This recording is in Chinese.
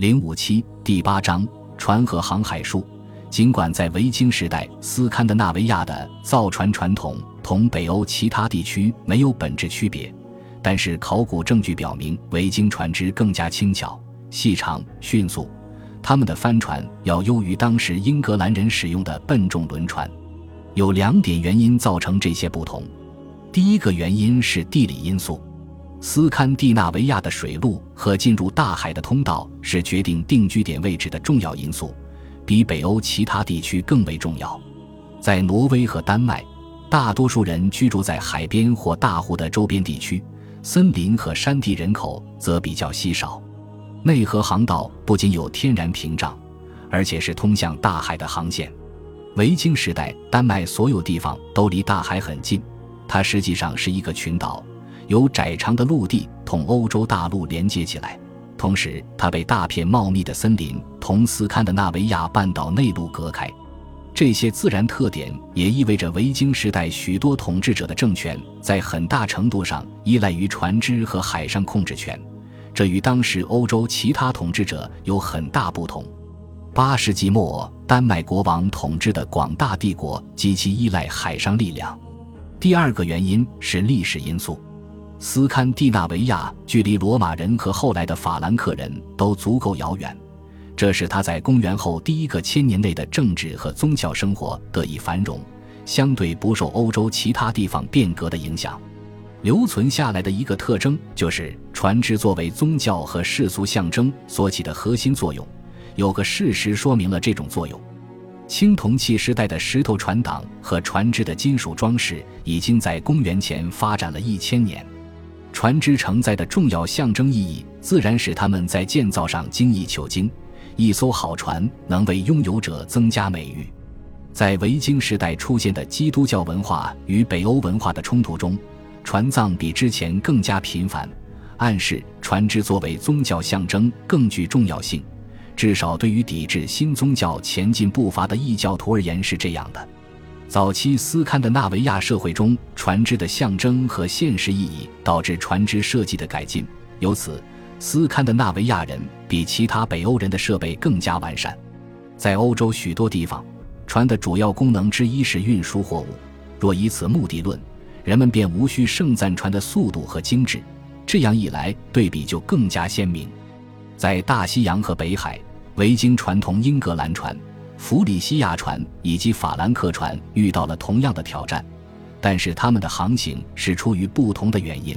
零五七第八章船和航海术。尽管在维京时代，斯堪的纳维亚的造船传统同北欧其他地区没有本质区别，但是考古证据表明，维京船只更加轻巧、细长、迅速。他们的帆船要优于当时英格兰人使用的笨重轮船。有两点原因造成这些不同。第一个原因是地理因素。斯堪的纳维亚的水路和进入大海的通道是决定定居点位置的重要因素。比北欧其他地区更为重要。在挪威和丹麦，大多数人居住在海边或大湖的周边地区，森林和山地人口则比较稀少。内河航道不仅有天然屏障，而且是通向大海的航线。维京时代，丹麦所有地方都离大海很近，它实际上是一个群岛，由窄长的陆地同欧洲大陆连接起来。同时，它被大片茂密的森林同斯堪的纳维亚半岛内陆隔开。这些自然特点也意味着维京时代许多统治者的政权在很大程度上依赖于船只和海上控制权，这与当时欧洲其他统治者有很大不同。八世纪末，丹麦国王统治的广大帝国极其依赖海上力量。第二个原因是历史因素。斯堪的纳维亚距离罗马人和后来的法兰克人都足够遥远，这使他在公元后第一个千年内的政治和宗教生活得以繁荣，相对不受欧洲其他地方变革的影响。留存下来的一个特征就是船只作为宗教和世俗象征所起的核心作用。有个事实说明了这种作用：青铜器时代的石头船挡和船只的金属装饰已经在公元前发展了一千年。船只承载的重要象征意义，自然使他们在建造上精益求精。一艘好船能为拥有者增加美誉。在维京时代出现的基督教文化与北欧文化的冲突中，船葬比之前更加频繁，暗示船只作为宗教象征更具重要性。至少对于抵制新宗教前进步伐的异教徒而言是这样的。早期斯堪的纳维亚社会中，船只的象征和现实意义导致船只设计的改进。由此，斯堪的纳维亚人比其他北欧人的设备更加完善。在欧洲许多地方，船的主要功能之一是运输货物。若以此目的论，人们便无需盛赞船的速度和精致。这样一来，对比就更加鲜明。在大西洋和北海，维京传统英格兰船。弗里西亚船以及法兰克船遇到了同样的挑战，但是他们的航行是出于不同的原因。